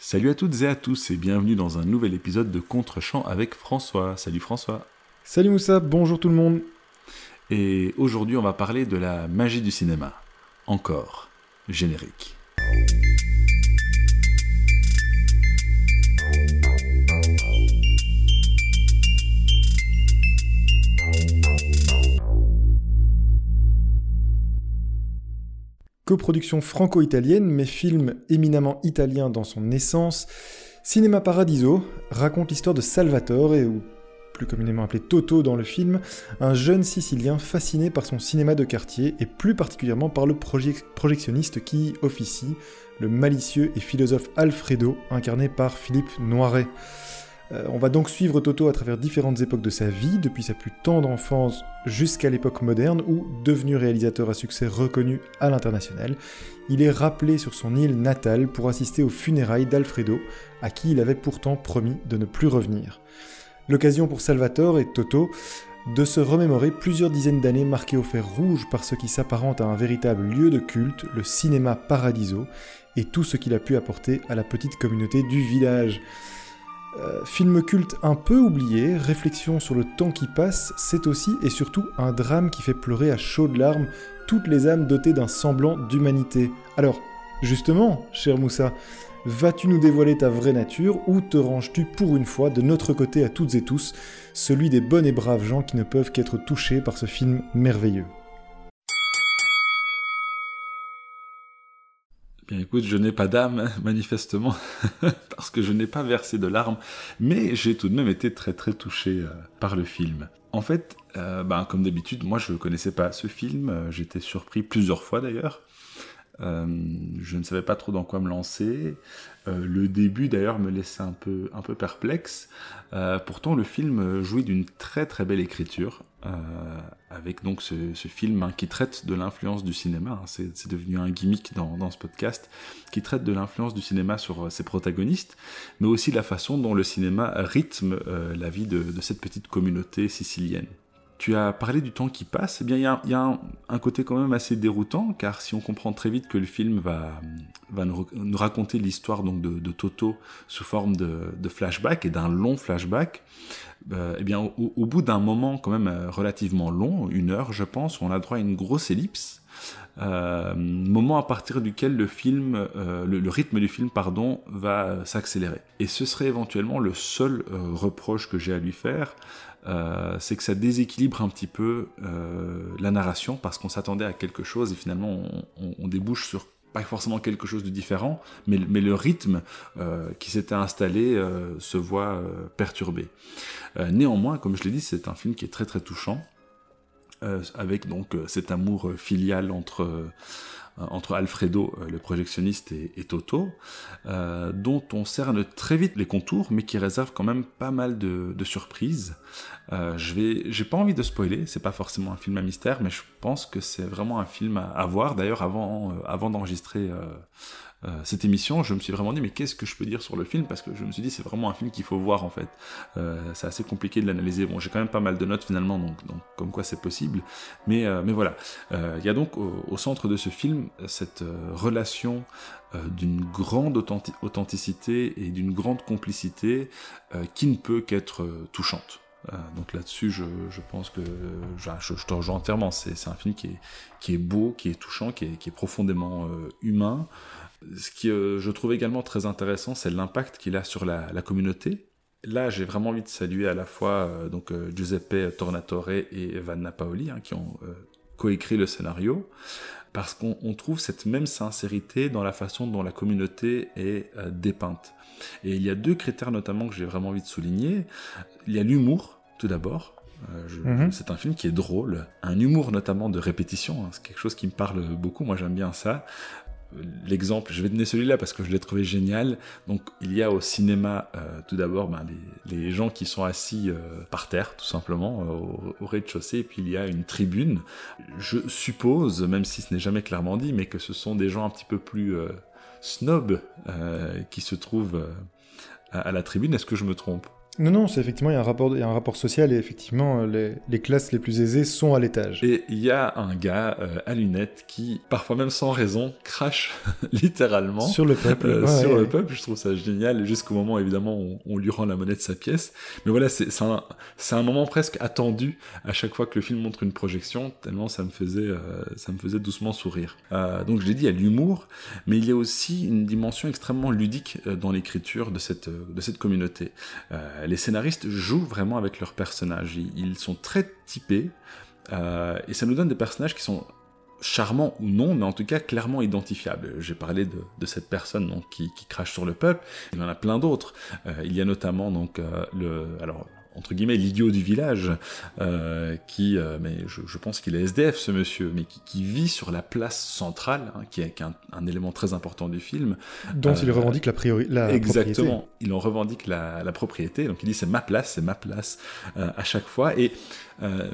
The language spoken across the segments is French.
Salut à toutes et à tous et bienvenue dans un nouvel épisode de Contre-champ avec François. Salut François. Salut Moussa, bonjour tout le monde. Et aujourd'hui on va parler de la magie du cinéma. Encore. Générique. Coproduction franco-italienne, mais film éminemment italien dans son essence, Cinema Paradiso raconte l'histoire de Salvatore, ou plus communément appelé Toto dans le film, un jeune Sicilien fasciné par son cinéma de quartier et plus particulièrement par le projectionniste qui officie, le malicieux et philosophe Alfredo, incarné par Philippe Noiret. Euh, on va donc suivre Toto à travers différentes époques de sa vie, depuis sa plus tendre enfance jusqu'à l'époque moderne, où, devenu réalisateur à succès reconnu à l'international, il est rappelé sur son île natale pour assister aux funérailles d'Alfredo, à qui il avait pourtant promis de ne plus revenir. L'occasion pour Salvatore et Toto de se remémorer plusieurs dizaines d'années marquées au fer rouge par ce qui s'apparente à un véritable lieu de culte, le cinéma Paradiso, et tout ce qu'il a pu apporter à la petite communauté du village. Euh, film culte un peu oublié, réflexion sur le temps qui passe, c'est aussi et surtout un drame qui fait pleurer à chaudes larmes toutes les âmes dotées d'un semblant d'humanité. Alors, justement, cher Moussa, vas-tu nous dévoiler ta vraie nature ou te ranges-tu pour une fois de notre côté à toutes et tous, celui des bonnes et braves gens qui ne peuvent qu'être touchés par ce film merveilleux? Bien écoute, je n'ai pas d'âme, manifestement, parce que je n'ai pas versé de larmes, mais j'ai tout de même été très très touché euh, par le film. En fait, euh, ben, comme d'habitude, moi je ne connaissais pas ce film, euh, j'étais surpris plusieurs fois d'ailleurs. Je ne savais pas trop dans quoi me lancer. le début d'ailleurs me laissait un peu, un peu perplexe. pourtant le film jouit d'une très très belle écriture. Euh, avec donc ce, film hein, qui traite de l'influence du cinéma, hein. c'est devenu un gimmick dans, ce podcast, qui traite de l'influence du cinéma sur euh, ses protagonistes, mais aussi la façon dont le cinéma rythme euh, la vie de, cette petite communauté sicilienne. Tu as parlé du temps qui passe, eh bien il y a, un, côté quand même assez déroutant, car si on comprend très vite que le film va, nous, raconter l'histoire de, Toto sous forme de flashback et d'un long flashback, euh, eh bien, au, bout d'un moment quand même euh, relativement long, une heure je pense, on a droit à une grosse ellipse, euh, moment à partir duquel le rythme du film, pardon, va s'accélérer. Et ce serait éventuellement le seul reproche que j'ai à lui faire, c'est que ça déséquilibre un petit peu la narration parce qu'on s'attendait à quelque chose et finalement on débouche sur pas forcément quelque chose de différent, mais, le rythme euh, qui s'était installé euh, se voit euh, perturbé. néanmoins, comme je l'ai dit, c'est un film qui est très très touchant, avec donc cet amour filial entre Alfredo, le projectionniste, et, Toto, dont on cerne très vite les contours, mais qui réserve quand même pas mal de, surprises. Je vais, j'ai pas envie de spoiler, c'est pas forcément un film à mystère, mais je pense que c'est vraiment un film à, voir. D'ailleurs, avant, avant d'enregistrer euh, cette émission, je me suis vraiment dit mais qu'est-ce que je peux dire sur le film? Parce que je me suis dit c'est vraiment un film qu'il faut voir en fait. Euh, c'est assez compliqué de l'analyser. Bon, j'ai quand même pas mal de notes finalement, donc, comme quoi c'est possible. Euh, mais voilà, il y a donc au, centre de ce film cette relation d'une grande authenticité et d'une grande complicité qui ne peut qu'être touchante. Donc là-dessus, je, je, pense que je, je, te rejoins entièrement. C'est un film qui est, beau, qui est touchant, qui est, profondément humain. Ce qui euh, je trouve également très intéressant, c'est l'impact qu'il a sur la, communauté. Là, j'ai vraiment envie de saluer à la fois euh, donc euh, Giuseppe Tornatore et Vanna Paoli, hein, qui ont coécrit le scénario, parce qu'on trouve cette même sincérité dans la façon dont la communauté est dépeinte. Et il y a deux critères notamment que j'ai vraiment envie de souligner. Il y a l'humour, tout d'abord. Mhm. C'est un film qui est drôle, un humour notamment de répétition, hein. c'est quelque chose qui me parle beaucoup, moi j'aime bien ça l'exemple, je vais donner celui-là parce que je l'ai trouvé génial. Donc il y a au cinéma euh, tout d'abord ben, les, gens qui sont assis euh, par terre tout simplement euh, au, rez-de-chaussée et puis il y a une tribune. Je suppose, même si ce n'est jamais clairement dit, mais que ce sont des gens un petit peu plus snobs qui se trouvent à, la tribune. Est-ce que je me trompe? Non, non, c'est effectivement, il y, a un rapport, il y a un rapport social et effectivement, les, les classes les plus aisées sont à l'étage. Et il y a un gars euh, à lunettes qui, parfois même sans raison, crache littéralement sur le peuple. euh, Ouais, sur ouais. le peuple. Je trouve ça génial, jusqu'au moment évidemment où on lui rend la monnaie de sa pièce. Mais voilà, c'est un, un moment presque attendu à chaque fois que le film montre une projection, tellement ça me faisait, euh, ça me faisait doucement sourire. Euh, donc je l'ai dit, il y a l'humour, mais il y a aussi une dimension extrêmement ludique euh, dans l'écriture de cette, euh, de cette communauté. Les scénaristes jouent vraiment avec leurs personnages. Ils, sont très typés, euh, et ça nous donne des personnages qui sont charmants ou non, mais en tout cas clairement identifiables. J'ai parlé de, cette personne qui crache sur le peuple. Il y en a plein d'autres. Euh, il y a notamment donc euh, le, alors entre guillemets l'idiot du village euh, qui, euh, mais je, je pense qu'il est SDF ce monsieur, mais qui, qui vit sur la place centrale, hein, qui est, un, un élément très important du film. Dont il Euh, revendique la, priori la Exactement. propriété. Il en revendique la, la propriété. Donc il dit c'est ma place, c'est ma place à chaque fois. Et euh,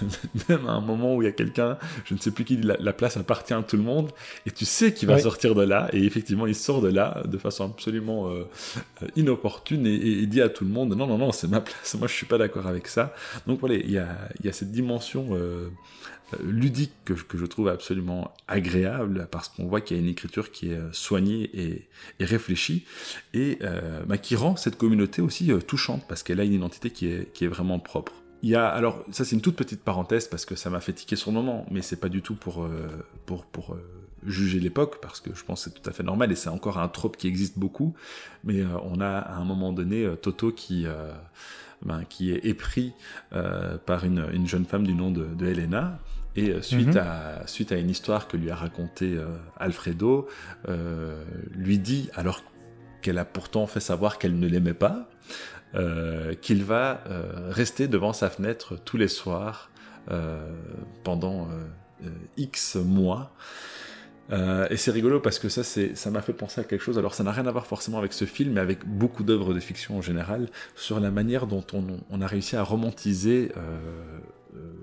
même à un moment où il y a quelqu'un, je ne sais plus qui, la, la place appartient à tout le monde. Et tu sais qu'il va Ouais. sortir de là. Et effectivement, il sort de là de façon absolument euh, euh, inopportune et, et- et dit à tout le monde non, non, non, c'est ma place. Moi, je suis pas d'accord avec ça. Donc voilà, il y a, il y a cette dimension. euh, euh, ludique que, je- que je trouve absolument agréable parce qu'on voit qu'il y a une écriture qui est soignée et, et réfléchie et euh, bah, qui rend cette communauté aussi touchante parce qu'elle a une identité qui est, qui est vraiment propre. Il y a, alors, ça c'est une toute petite parenthèse parce que ça m'a fait tiquer sur le moment, mais c'est pas du tout pour, euh, pour, pour euh, juger l'époque parce que je pense que c'est tout à fait normal et c'est encore un trope qui existe beaucoup. Mais euh, on a à un moment donné Toto qui, ben, qui est épris par une, une jeune femme du nom de, de Helena. Et suite, Mhm. à, suite à une histoire que lui a racontée euh, Alfredo, euh, lui dit, alors qu'elle a pourtant fait savoir qu'elle ne l'aimait pas, euh, qu'il va euh, rester devant sa fenêtre tous les soirs euh, pendant X mois. Et c'est rigolo parce que ça, ça m'a fait penser à quelque chose. Alors, ça n'a rien à voir forcément avec ce film, mais avec beaucoup d'œuvres de fiction en général, sur la manière dont on, a réussi à romantiser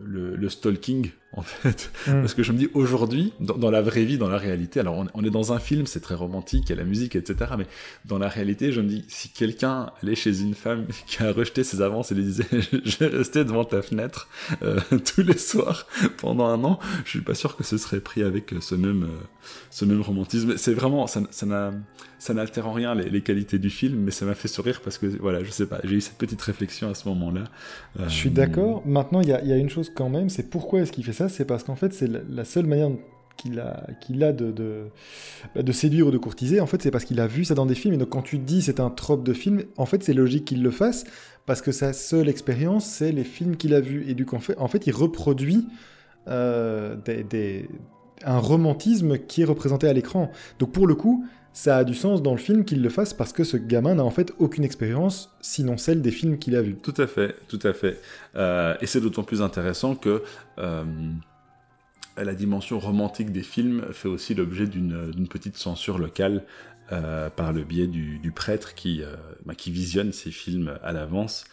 le stalking, en fait. Mm. Parce que je me dis, aujourd'hui, dans, dans la vraie vie, dans la réalité, alors on, on est dans un film, c'est très romantique, il y a la musique, etc. Mais dans la réalité, je me dis, si quelqu'un allait chez une femme qui a rejeté ses avances et lui disait, je vais rester devant ta fenêtre euh, tous les soirs pendant un an, je suis pas sûr que ce serait pris avec ce même, euh, ce même romantisme. C'est vraiment, ça, ça n'a, ça n'altère en rien les, les qualités du film, mais ça m'a fait sourire parce que, voilà, je sais pas, j'ai eu cette petite réflexion à ce moment-là. Je suis Euh, d'accord. Maintenant, il y, y a une chose quand même, c'est pourquoi est-ce qu'il fait C'est parce qu'en fait, c'est la, seule manière qu'il a, bah, de séduire ou de courtiser. En fait, c'est parce qu'il a vu ça dans des films. Et donc, quand tu dis c'est un trope de film, en fait, c'est logique qu'il le fasse parce que sa seule expérience, c'est les films qu'il a vus. Et du coup, en fait, il reproduit euh, un romantisme qui est représenté à l'écran. Donc, pour le coup, ça a du sens dans le film qu'il le fasse parce que ce gamin n'a en fait aucune expérience, sinon celle des films qu'il a vus. Tout à fait, tout à fait. Euh, et c'est d'autant plus intéressant que euh, la dimension romantique des films fait aussi l'objet d'une petite censure locale euh, par le biais du, prêtre qui, bah, qui visionne ces films à l'avance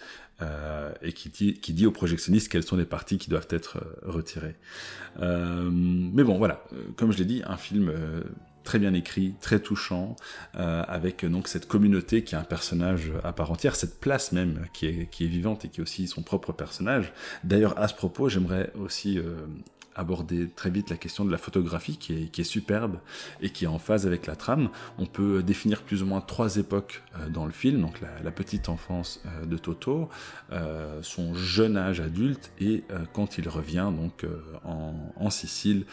et qui dit, aux projectionnistes quelles sont les parties qui doivent être retirées. Mais bon, voilà, comme je l'ai dit, un film très bien écrit, très touchant, euh, avec euh, donc cette communauté qui est un personnage à part entière, cette place même qui est, vivante et qui est aussi son propre personnage. D'ailleurs, à ce propos, j'aimerais aussi euh, aborder très vite la question de la photographie qui est, superbe et qui est en phase avec la trame. On peut définir plus ou moins trois époques dans le film, donc la, petite enfance de Toto, son jeune âge adulte et quand il revient donc en, Sicile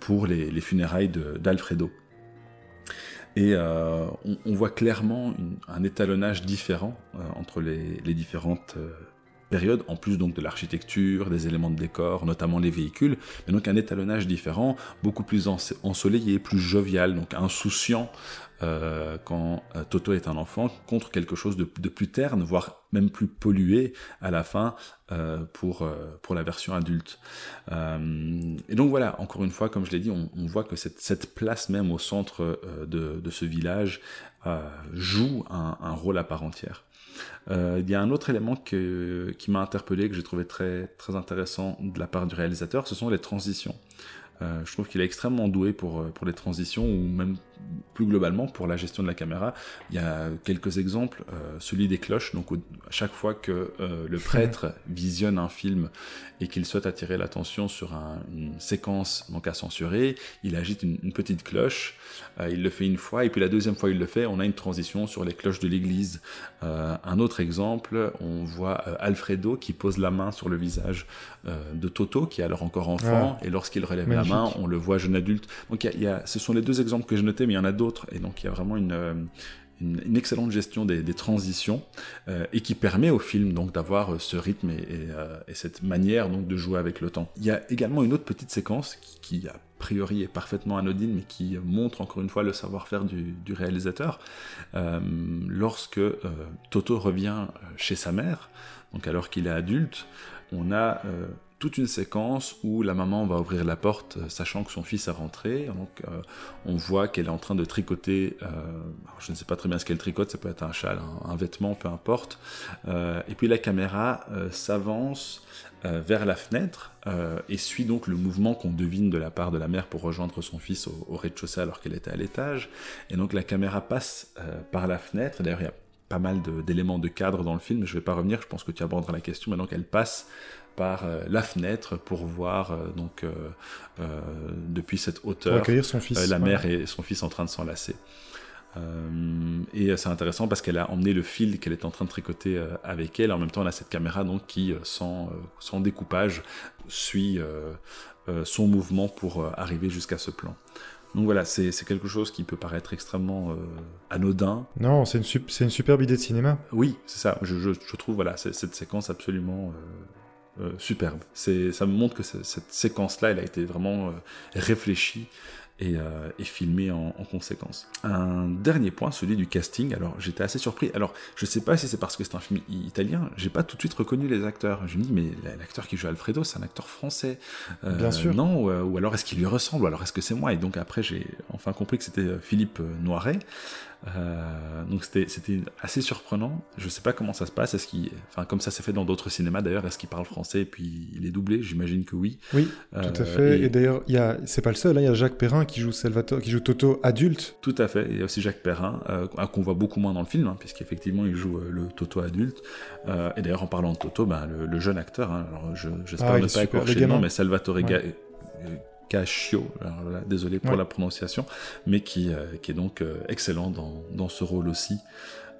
pour les, les funérailles d'Alfredo. Et euh, on, voit clairement un étalonnage différent euh, entre les, différentes euh, périodes, en plus donc de l'architecture, des éléments de décor, notamment les véhicules, mais donc un étalonnage différent, beaucoup plus ensoleillé, plus jovial, donc insouciant euh, quand euh, Toto est un enfant, contre quelque chose de, plus terne, voire même plus pollué à la fin euh, pour, pour la version adulte. Et donc voilà, encore une fois, comme je l'ai dit, on, voit que cette, cette place même au centre de, ce village joue un, rôle à part entière. Il y a un autre élément qui m'a interpellé, que j'ai trouvé très, très intéressant de la part du réalisateur, ce sont les transitions. Euh, je trouve qu'il est extrêmement doué pour, pour les transitions ou même plus globalement pour la gestion de la caméra. Il y a quelques exemples, euh, celui des cloches. Donc à chaque fois que euh, le prêtre visionne un film et qu'il souhaite attirer l'attention sur une séquence donc à censurer, il agite une, petite cloche. il le fait une fois et puis la deuxième fois il le fait, on a une transition sur les cloches de l'église. un autre exemple, on voit Alfredo qui pose la main sur le visage de Toto qui est alors encore enfant et lorsqu'il relève la main, on le voit jeune adulte. Donc y a, ce sont les deux exemples que j'ai notés, mais il y en a d'autres. Et donc il y a vraiment une, euh, une, excellente gestion des, transitions euh, et qui permet au film donc d'avoir euh, ce rythme et, cette manière donc de jouer avec le temps. Il y a également une autre petite séquence qui, a priori est parfaitement anodine mais qui montre encore une fois le savoir-faire du, réalisateur. lorsque Toto revient chez sa mère, donc alors qu'il est adulte, on a toute une séquence où la maman va ouvrir la porte euh, sachant que son fils est rentré. Donc euh, on voit qu'elle est en train de tricoter, euh, je ne sais pas très bien ce qu'elle tricote, ça peut être un châle, un, vêtement, peu importe. et puis la caméra s'avance vers la fenêtre et suit donc le mouvement qu'on devine de la part de la mère pour rejoindre son fils au, au rez-de-chaussée alors qu'elle était à l'étage. Et donc la caméra passe par la fenêtre. D'ailleurs, il y a pas mal d'éléments de, cadre dans le film, je ne vais pas revenir, je pense que tu aborderas la question, maintenant qu'elle passe par euh, la fenêtre pour voir euh, donc euh, depuis cette hauteur son fils, la mère et son fils en train de s'enlacer. et c'est intéressant parce qu'elle a emmené le fil qu'elle est en train de tricoter avec elle. En même temps, on a cette caméra donc qui, sans, sans découpage, suit son mouvement pour arriver jusqu'à ce plan. Donc voilà, c'est quelque chose qui peut paraître extrêmement anodin. Non, c'est une, une superbe idée de cinéma. Oui, c'est ça. Je, je, je, trouve voilà, cette séquence absolument euh, superbe. C'est, ça me montre que cette séquence-là, elle a été vraiment euh, réfléchie et, euh, filmée en, conséquence. Un dernier point, celui du casting. Alors, j'étais assez surpris. Alors, je sais pas si c'est parce que c'est un film italien, j'ai pas tout de suite reconnu les acteurs. Je me dis, mais l'acteur qui joue Alfredo, c'est un acteur français. Bien sûr. Non, ou, alors est-ce qu'il lui ressemble, ou alors est-ce que c'est moi? Et donc après, j'ai enfin compris que c'était Philippe Noiret. Euh, donc c'était assez surprenant. Je sais pas comment ça se passe. Est-ce qu'il, enfin comme ça s'est fait dans d'autres cinémas d'ailleurs, est-ce qu'il parle français et puis il est doublé? J'imagine que oui. Oui, tout à euh, fait. Et, d'ailleurs, il y a, c'est pas le seul. Hein, il y a Jacques Perrin qui joue Salvatore, qui joue Toto adulte. Tout à fait. Il y a aussi Jacques Perrin euh, qu'on voit beaucoup moins dans le film, hein, puisqu'effectivement il joue le Toto adulte. et d'ailleurs en parlant de Toto, ben, le, jeune acteur, hein, alors j'espère ah, ne pas écorcher le nom, mais Salvatore Caccio, désolé pour la prononciation, mais qui, euh, qui est donc euh, excellent dans, dans, ce rôle aussi.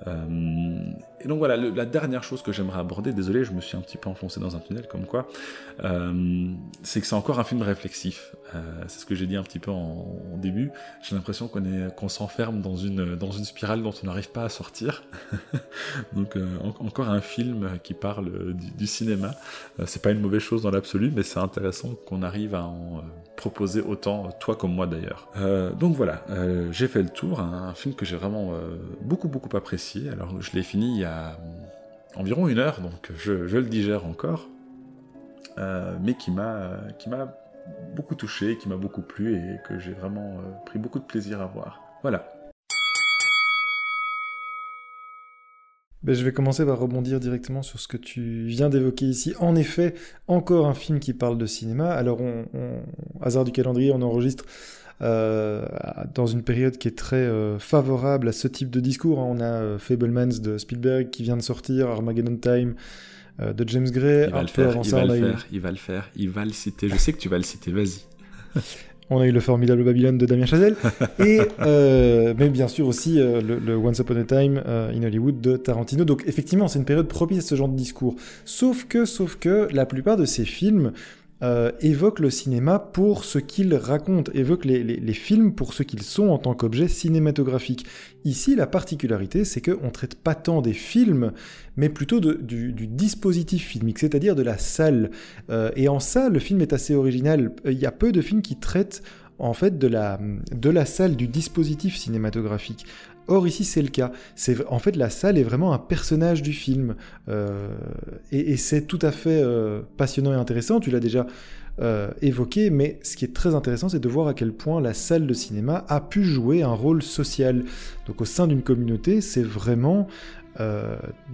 Euh, et donc voilà, la dernière chose que j'aimerais aborder, désolé, je me suis un petit peu enfoncé dans un tunnel comme quoi, euh, c'est que c'est encore un film réflexif. Euh, c'est ce que j'ai dit un petit peu en, début. J'ai l'impression qu'on est qu'on s'enferme dans une dans une spirale dont on n'arrive pas à sortir. donc encore un film qui parle du, cinéma. c'est pas une mauvaise chose dans l'absolu, mais c'est intéressant qu'on arrive à en proposer autant, toi comme moi d'ailleurs. donc voilà, j'ai fait le tour, un film que j'ai vraiment beaucoup beaucoup apprécié alors je l'ai fini il y a environ une heure, donc je, le digère encore, euh, mais qui m'a beaucoup touché, qui m'a beaucoup plu et que j'ai vraiment euh, pris beaucoup de plaisir à voir. Voilà. Ben, je vais commencer par rebondir directement sur ce que tu viens d'évoquer ici. En effet, encore un film qui parle de cinéma. Alors, on, hasard du calendrier, on enregistre euh, dans une période qui est très euh, favorable à ce type de discours. Hein. On a euh, Fablemans de Spielberg qui vient de sortir, Armageddon Time de James Gray. Il va, le faire, il, va le faire, il va le faire, il va le citer. Je sais que tu vas le citer, vas-y. On a eu le formidable Babylone de Damien Chazelle, et mais bien sûr aussi le, Once Upon a Time in Hollywood de Tarantino. Donc effectivement, c'est une période propice à ce genre de discours. Sauf que, sauf que, la plupart de ces films euh, évoque le cinéma pour ce qu'il raconte, évoque les, films pour ce qu'ils sont en tant qu'objet cinématographique. Ici, la particularité, c'est qu'on ne traite pas tant des films, mais plutôt du, dispositif filmique, c'est-à-dire de la salle. Euh, et en ça, le film est assez original. Il y a peu de films qui traitent en fait de la salle, du dispositif cinématographique. Or ici c'est le cas. C'est en fait la salle est vraiment un personnage du film euh, et, c'est tout à fait euh, passionnant et intéressant. Tu l'as déjà euh, évoqué, mais ce qui est très intéressant, c'est de voir à quel point la salle de cinéma a pu jouer un rôle social. Donc au sein d'une communauté, c'est vraiment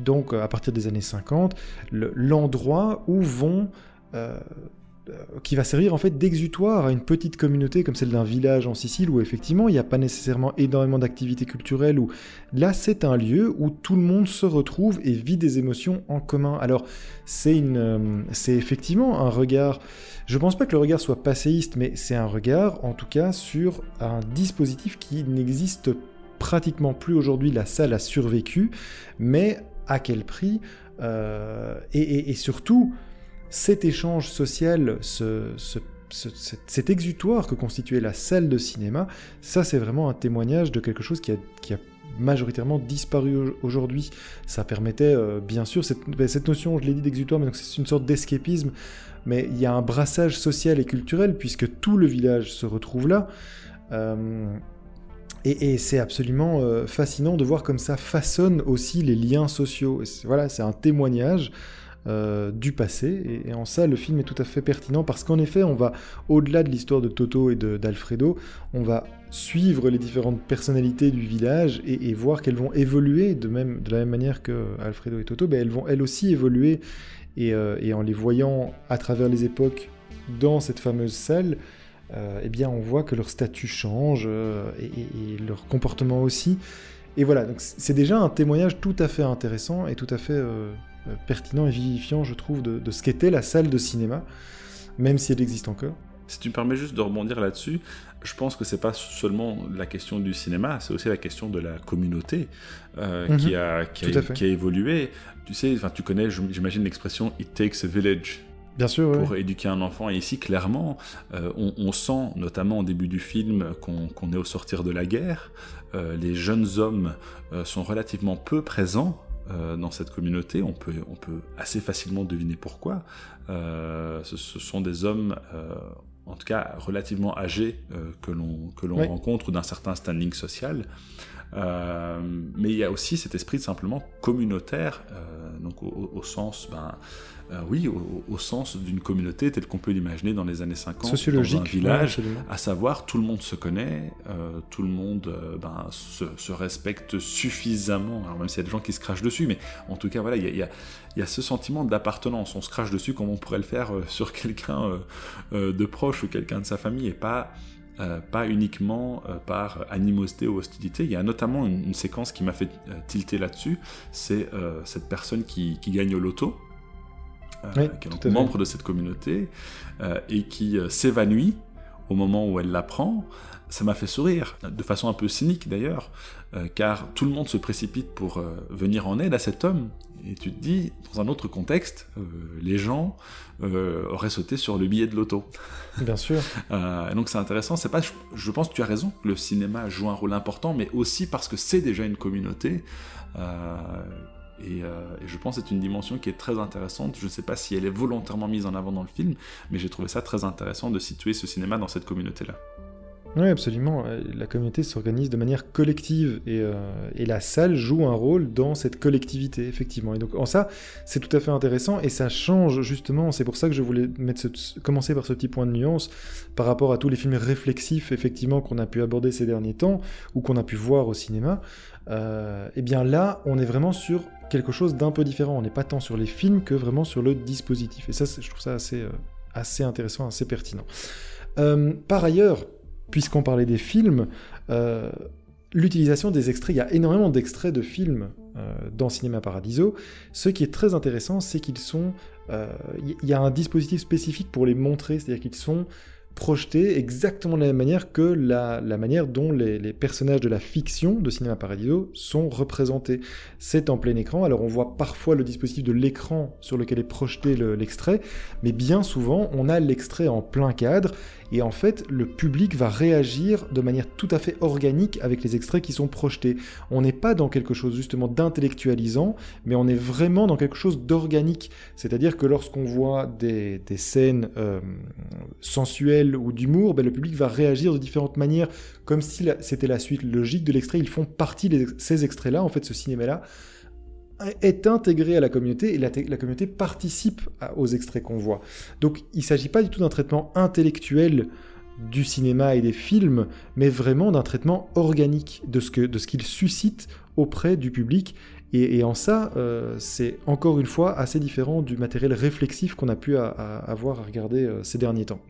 donc à partir des années 50 l'endroit où vont qui va servir en fait d'exutoire à une petite communauté comme celle d'un village en Sicile où effectivement il n'y a pas nécessairement énormément d'activités culturelles où là c'est un lieu où tout le monde se retrouve et vit des émotions en commun. Alors c'est une euh, c'est effectivement un regard je pense pas que le regard soit passéiste mais c'est un regard en tout cas sur un dispositif qui n'existe pratiquement plus aujourd'hui la salle a survécu mais à quel prix euh, et, et surtout cet échange social, cet exutoire que constituait la salle de cinéma, ça c'est vraiment un témoignage de quelque chose qui a, majoritairement disparu aujourd'hui. Ça permettait, euh, bien sûr, ben, cette, notion, je l'ai dit, d'exutoire, mais c'est une sorte d'escapisme, mais il y a un brassage social et culturel puisque tout le village se retrouve là. Euh, et, c'est absolument euh, fascinant de voir comme ça façonne aussi les liens sociaux. voilà, c'est un témoignage euh, du passé. Et, en ça, le film est tout à fait pertinent parce qu'en effet, on va, au-delà de l'histoire de Toto et d'Alfredo, on va suivre les différentes personnalités du village et, voir qu'elles vont évoluer de, même, de la même manière que Alfredo et Toto, ben elles vont elles aussi évoluer. Euh, et, en les voyant à travers les époques dans cette fameuse salle, euh, eh bien on voit que leur statut change et, et, leur comportement aussi. Et voilà, donc c'est déjà un témoignage tout à fait intéressant et tout à fait euh, pertinent et vivifiant, je trouve, de, ce qu'était la salle de cinéma, même si elle existe encore. Si tu me permets juste de rebondir là-dessus, je pense que c'est pas seulement la question du cinéma, c'est aussi la question de la communauté euh, mhm. qui, a, qui, a, évolué. Tu sais, enfin, tu connais, j'imagine l'expression "it takes a village". Bien sûr, pour éduquer un enfant. Et ici, clairement, euh, on, sent, notamment au début du film, qu'on est au sortir de la guerre. les jeunes hommes sont relativement peu présents euh, dans cette communauté. On peut, on peut assez facilement deviner pourquoi. Euh, ce, sont des hommes, euh, en tout cas relativement âgés, que l'on que l'on rencontre d'un certain standing social. Mais il y a aussi cet esprit simplement communautaire, donc au, au sens, ben, euh, oui, au, sens d'une communauté telle qu'on peut l'imaginer dans les années 50, Sociologique, dans un village, à savoir tout le monde se connaît, euh, tout le monde euh, ben, se, respecte suffisamment, alors même s'il y a des gens qui se crachent dessus, mais en tout cas, voilà, il y a, ce sentiment d'appartenance, on se crache dessus comme on pourrait le faire sur quelqu'un de proche ou quelqu'un de sa famille, et pas... pas uniquement par animosité ou hostilité. Il y a notamment une, séquence qui m'a fait tilter là-dessus, c'est cette personne qui, qui, gagne au loto, euh, qui est membre de cette communauté, euh, et qui euh, s'évanouit au moment où elle l'apprend, ça m'a fait sourire, de façon un peu cynique d'ailleurs, car tout le monde se précipite pour venir en aide à cet homme. Et tu te dis, dans un autre contexte, les gens auraient sauté sur le billet de l'auto. Bien sûr. et donc c'est intéressant, c'est pas, je, pense que tu as raison, le cinéma joue un rôle important, mais aussi parce que c'est déjà une communauté euh, et, je pense que c'est une dimension qui est très intéressante. Je ne sais pas si elle est volontairement mise en avant dans le film, mais j'ai trouvé ça très intéressant de situer ce cinéma dans cette communauté-là. Oui, absolument. La communauté s'organise de manière collective et, euh, et, la salle joue un rôle dans cette collectivité, effectivement. Et donc, en ça, c'est tout à fait intéressant et ça change justement. C'est pour ça que je voulais mettre ce, commencer par ce petit point de nuance par rapport à tous les films réflexifs, effectivement, qu'on a pu aborder ces derniers temps ou qu'on a pu voir au cinéma. Euh, et bien là, on est vraiment sur quelque chose d'un peu différent. On n'est pas tant sur les films que vraiment sur le dispositif. Et ça, je trouve ça assez, euh, assez intéressant, assez pertinent. Euh, par ailleurs, puisqu'on parlait des films, euh, l'utilisation des extraits, il y a énormément d'extraits de films dans Cinéma Paradiso. Ce qui est très intéressant, c'est qu'ils sont... Il y a un dispositif spécifique pour les montrer, c'est-à-dire qu'ils sont projeté exactement de la même manière que la, manière dont les, personnages de la fiction de Cinéma Paradiso sont représentés. C'est en plein écran, alors on voit parfois le dispositif de l'écran sur lequel est projeté l'extrait, mais bien souvent on a l'extrait en plein cadre, et en fait le public va réagir de manière tout à fait organique avec les extraits qui sont projetés. On n'est pas dans quelque chose justement d'intellectualisant, mais on est vraiment dans quelque chose d'organique. C'est-à-dire que lorsqu'on voit des, scènes euh, sensuelles ou d'humour, ben, le public va réagir de différentes manières, comme si c'était la suite logique de l'extrait. Ils font partie de ces extraits-là, en fait, ce cinéma-là est intégré à la communauté et la, communauté participe aux extraits qu'on voit. Donc il ne s'agit pas du tout d'un traitement intellectuel du cinéma et des films, mais vraiment d'un traitement organique de ce qu'ils suscitent auprès du public Et, en ça, c'est encore une fois assez différent du matériel réflexif qu'on a pu avoir à regarder ces derniers temps.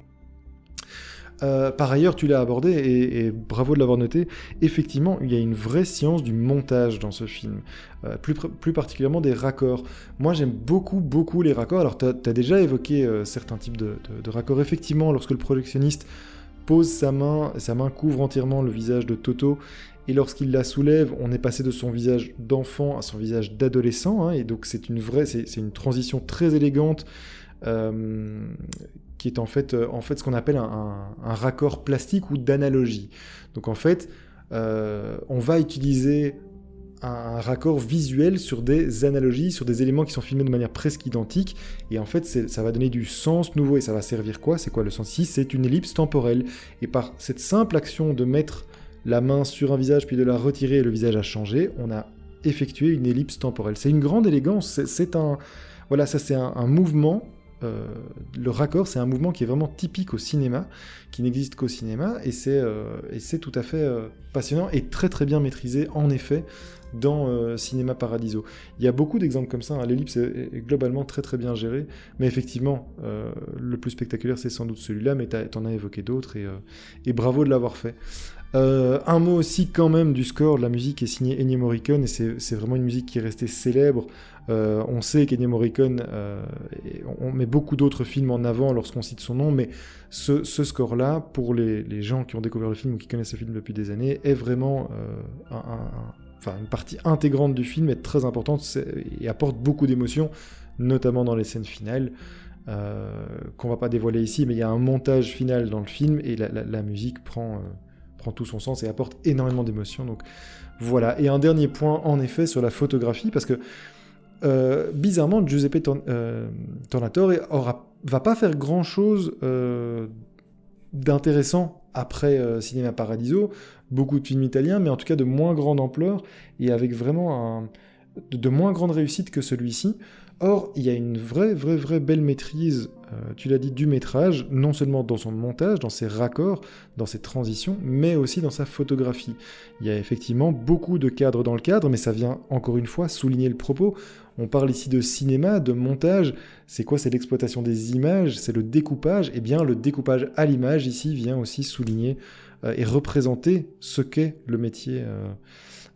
Euh, par ailleurs, tu l'as abordé et, bravo de l'avoir noté. Effectivement, il y a une vraie science du montage dans ce film, euh, plus, particulièrement des raccords. Moi, j'aime beaucoup, beaucoup les raccords. Alors, tu as, déjà évoqué euh, certains types de, raccords. Effectivement, lorsque le projectionniste pose sa main, sa main couvre entièrement le visage de Toto. Et lorsqu'il la soulève, on est passé de son visage d'enfant à son visage d'adolescent. Hein, et donc c'est une vraie, c'est une transition très élégante qui est en fait, euh, en fait ce qu'on appelle un, raccord plastique ou d'analogie. Donc en fait, euh, on va utiliser un raccord visuel sur des analogies, sur des éléments qui sont filmés de manière presque identique, et en fait ça va donner du sens nouveau, et ça va servir quoi? C'est quoi le sens? Ici C'est une ellipse temporelle, et par cette simple action de mettre la main sur un visage puis de la retirer et le visage a changé, on a effectué une ellipse temporelle. C'est une grande élégance, c'est un... Voilà, ça c'est un mouvement euh, le raccord, c'est un mouvement qui est vraiment typique au cinéma, qui n'existe qu'au cinéma, et c'est euh, tout à fait euh, passionnant et très très bien maîtrisé, en effet, dans Cinéma Paradiso. Il y a beaucoup d'exemples comme ça, hein. l'ellipse est, globalement très très bien gérée, mais effectivement, le plus spectaculaire c'est sans doute celui-là, mais tu en as évoqué d'autres, et, bravo de l'avoir fait. Un mot aussi quand même du score, la musique est signée Ennio Morricone, et c'est vraiment une musique qui est restée célèbre euh, on sait qu'Ennio Morricone, euh, on met beaucoup d'autres films en avant lorsqu'on cite son nom, mais ce, score-là, pour les, gens qui ont découvert le film ou qui connaissent ce film depuis des années, est vraiment euh, une partie intégrante du film, est très importante et apporte beaucoup d'émotions, notamment dans les scènes finales. qu'on va pas dévoiler ici, mais il y a un montage final dans le film et la, musique prend, tout son sens et apporte énormément d'émotions. Donc voilà. Et un dernier point, en effet, sur la photographie, parce que euh, bizarrement, Giuseppe euh, Tornatore aura, va pas faire grand chose euh, d'intéressant après Cinéma Paradiso. Beaucoup de films italiens, mais en tout cas de moins grande ampleur et avec vraiment de moins grande réussite que celui-ci. Or, il y a une vraie, vraie, vraie belle maîtrise, euh, tu l'as dit, du métrage, non seulement dans son montage, dans ses raccords, dans ses transitions, mais aussi dans sa photographie. Il y a effectivement beaucoup de cadres dans le cadre, mais ça vient encore une fois souligner le propos. On parle ici de cinéma, de montage. C'est quoi? C'est l'exploitation des images, c'est le découpage. Eh bien, le découpage à l'image ici vient aussi souligner euh, et représenter ce qu'est le métier. Euh,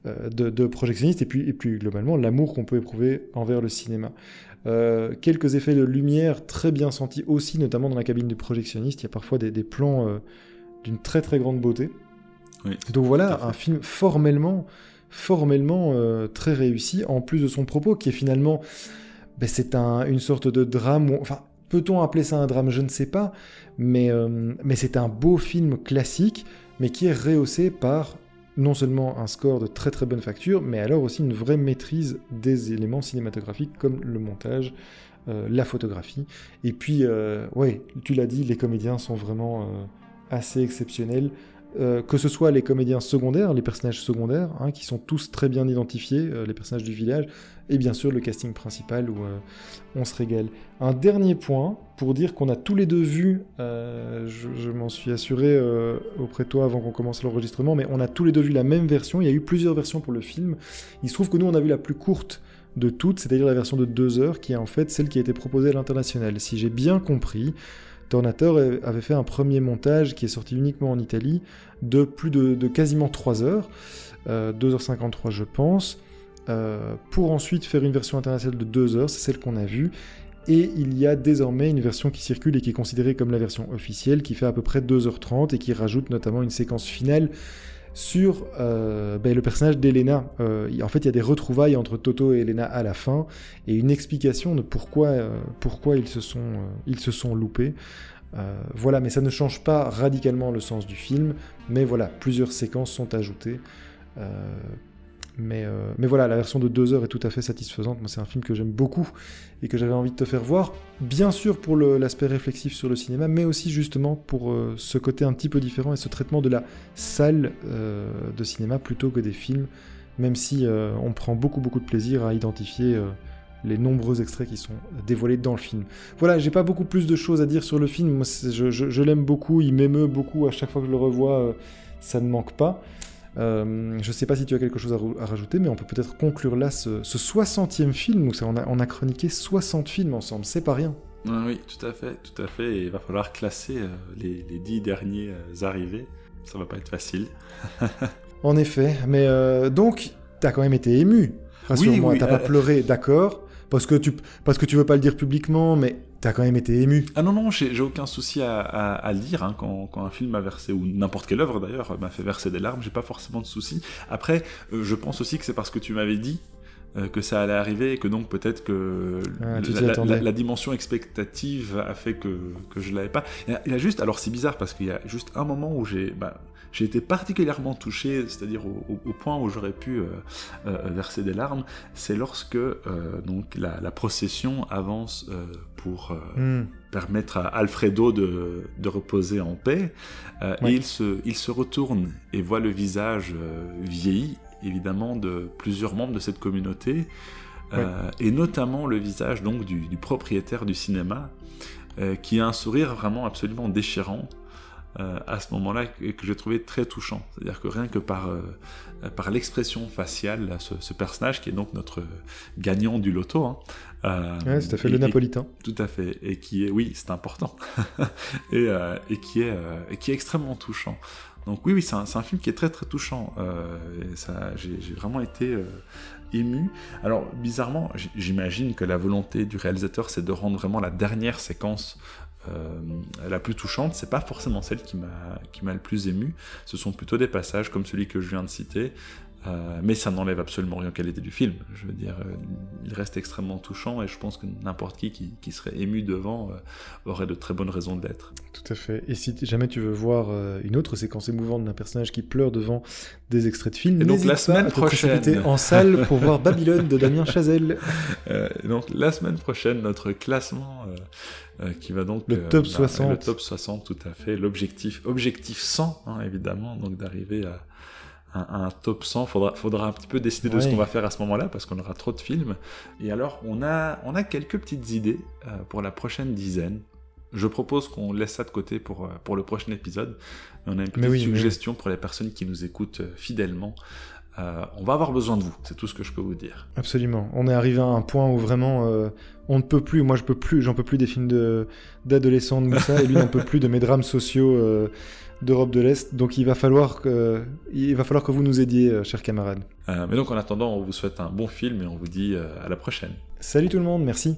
euh, de, projectionniste et puis, et puis globalement l'amour qu'on peut éprouver envers le cinéma. Euh, quelques effets de lumière très bien sentis aussi, notamment dans la cabine du projectionniste. Il y a parfois des, plans euh, d'une très très grande beauté. Donc voilà, un film formellement, formellement très réussi, en plus de son propos qui est finalement, ben, c'est un, une sorte de drame. enfin, peut-on appeler ça un drame? Je ne sais pas, mais, mais c'est un beau film classique, mais qui est rehaussé par non seulement un score de très très bonne facture, mais alors aussi une vraie maîtrise des éléments cinématographiques comme le montage, euh, la photographie. Et puis, euh, ouais, tu l'as dit, les comédiens sont vraiment euh, assez exceptionnels. Euh, que ce soit les comédiens secondaires, les personnages secondaires, hein, qui sont tous très bien identifiés, euh, les personnages du village, et bien sûr le casting principal où euh, on se régale. Un dernier point pour dire qu'on a tous les deux vu, je, m'en suis assuré auprès de toi avant qu'on commence l'enregistrement, mais on a tous les deux vu la même version, il y a eu plusieurs versions pour le film. Il se trouve que nous on a vu la plus courte de toutes, c'est-à-dire la version de 2 heures, qui est en fait celle qui a été proposée à l'international. Si j'ai bien compris, Tornator avait fait un premier montage qui est sorti uniquement en Italie de plus de, quasiment 3 heures, 2h53 euh, je pense, euh, pour ensuite faire une version internationale de 2 heures, c'est celle qu'on a vue. Et il y a désormais une version qui circule et qui est considérée comme la version officielle, qui fait à peu près 2h30 et qui rajoute notamment une séquence finale sur euh, ben, le personnage d'Elena. en fait, il y a des retrouvailles entre Toto et Elena à la fin, et une explication de pourquoi, pourquoi ils, se sont, ils se sont loupés. Euh, voilà, mais ça ne change pas radicalement le sens du film, mais voilà, plusieurs séquences sont ajoutées. Euh, mais, euh, voilà, la version de 2 heures est tout à fait satisfaisante. Moi, c'est un film que j'aime beaucoup et que j'avais envie de te faire voir. Bien sûr pour l'aspect réflexif sur le cinéma, mais aussi justement pour ce côté un petit peu différent et ce traitement de la salle de cinéma plutôt que des films, même si on prend beaucoup beaucoup de plaisir à identifier les nombreux extraits qui sont dévoilés dans le film. Voilà, j'ai pas beaucoup plus de choses à dire sur le film. Moi, je, l'aime beaucoup, il m'émeut beaucoup à chaque fois que je le revois, euh, ça ne manque pas. Euh, je ne sais pas si tu as quelque chose à, rajouter, mais on peut peut-être conclure là ce, 60e film, où on a, on a chroniqué 60 films ensemble, c'est pas rien. Oui, tout à fait, tout à fait. Et il va falloir classer euh, les, les, dix derniers euh, arrivés. Ça va pas être facile. en effet, mais donc, tu as quand même été ému. Rassure-moi, oui, t'as pas pleuré, d'accord parce que tu parce que tu veux pas le dire publiquement, mais T'as quand même été ému. Ah non, non, j'ai aucun souci à, à, lire hein, quand, quand, un film m'a versé, ou n'importe quelle œuvre d'ailleurs, m'a fait verser des larmes, j'ai pas forcément de souci. Après, euh, je pense aussi que c'est parce que tu m'avais dit euh, que ça allait arriver et que donc peut-être que ah, la, dimension expectative a fait que, que je l'avais pas. Il y, a, juste, alors c'est bizarre parce qu'il y a juste un moment où j'ai bah, j'ai été particulièrement touché, c'est-à-dire au, point où j'aurais pu euh, euh, verser des larmes, c'est lorsque donc la, procession avance pour hmm. permettre à Alfredo de, de reposer en paix et il se, il se retourne et voit le visage vieilli évidemment de plusieurs membres de cette communauté, euh, et notamment le visage donc du, propriétaire du cinéma, euh, qui a un sourire vraiment absolument déchirant. Euh, à ce moment-là et que j'ai trouvé très touchant. C'est-à-dire que rien que par, par l'expression faciale, ce, personnage qui est donc notre gagnant du loto. Hein, ouais, tout à fait, le napolitain. Tout à fait, et qui est, oui, c'est important, et, et, qui est, et qui est extrêmement touchant. Donc oui, oui, c'est un, film qui est très très touchant. Euh, j'ai vraiment été euh, ému. Alors bizarrement, j'imagine que la volonté du réalisateur, c'est de rendre vraiment la dernière séquence euh, la plus touchante, c'est pas forcément celle qui m'a le plus ému. Ce sont plutôt des passages comme celui que je viens de citer, euh, mais ça n'enlève absolument rien aux qualités du film. Je veux dire, euh, il reste extrêmement touchant et je pense que n'importe qui, qui, serait ému devant euh, aurait de très bonnes raisons d'être. Tout à fait. Et si jamais tu veux voir une autre séquence émouvante d'un personnage qui pleure devant des extraits de films, et donc la semaine prochaine en salle pour voir Babylone de Damien Chazelle. donc la semaine prochaine, notre classement. Qui va donc le top 60 bah, le top 60 tout à fait l'objectif objectif 100 hein, évidemment donc d'arriver à, un, top 100. Faudra, faudra un petit peu décider de ce qu'on va faire à ce moment-là parce qu'on aura trop de films. Et alors, on a, on a quelques petites idées euh, pour la prochaine dizaine. Je propose qu'on laisse ça de côté pour, euh, pour le prochain épisode. on a une petite suggestion pour les personnes qui nous écoutent euh, on va avoir besoin de vous, c'est tout ce que je peux vous dire. Absolument. On est arrivé à un point où vraiment on ne peut plus, moi je peux plus, j'en peux plus des films d'adolescents de, Moussa et lui n'en peut plus de mes drames sociaux d'Europe de l'Est. Donc il va, falloir que, il va falloir que vous nous aidiez, euh, chers camarades. Euh, mais donc en attendant, on vous souhaite un bon film et on vous dit euh, à la prochaine. Salut tout le monde, merci.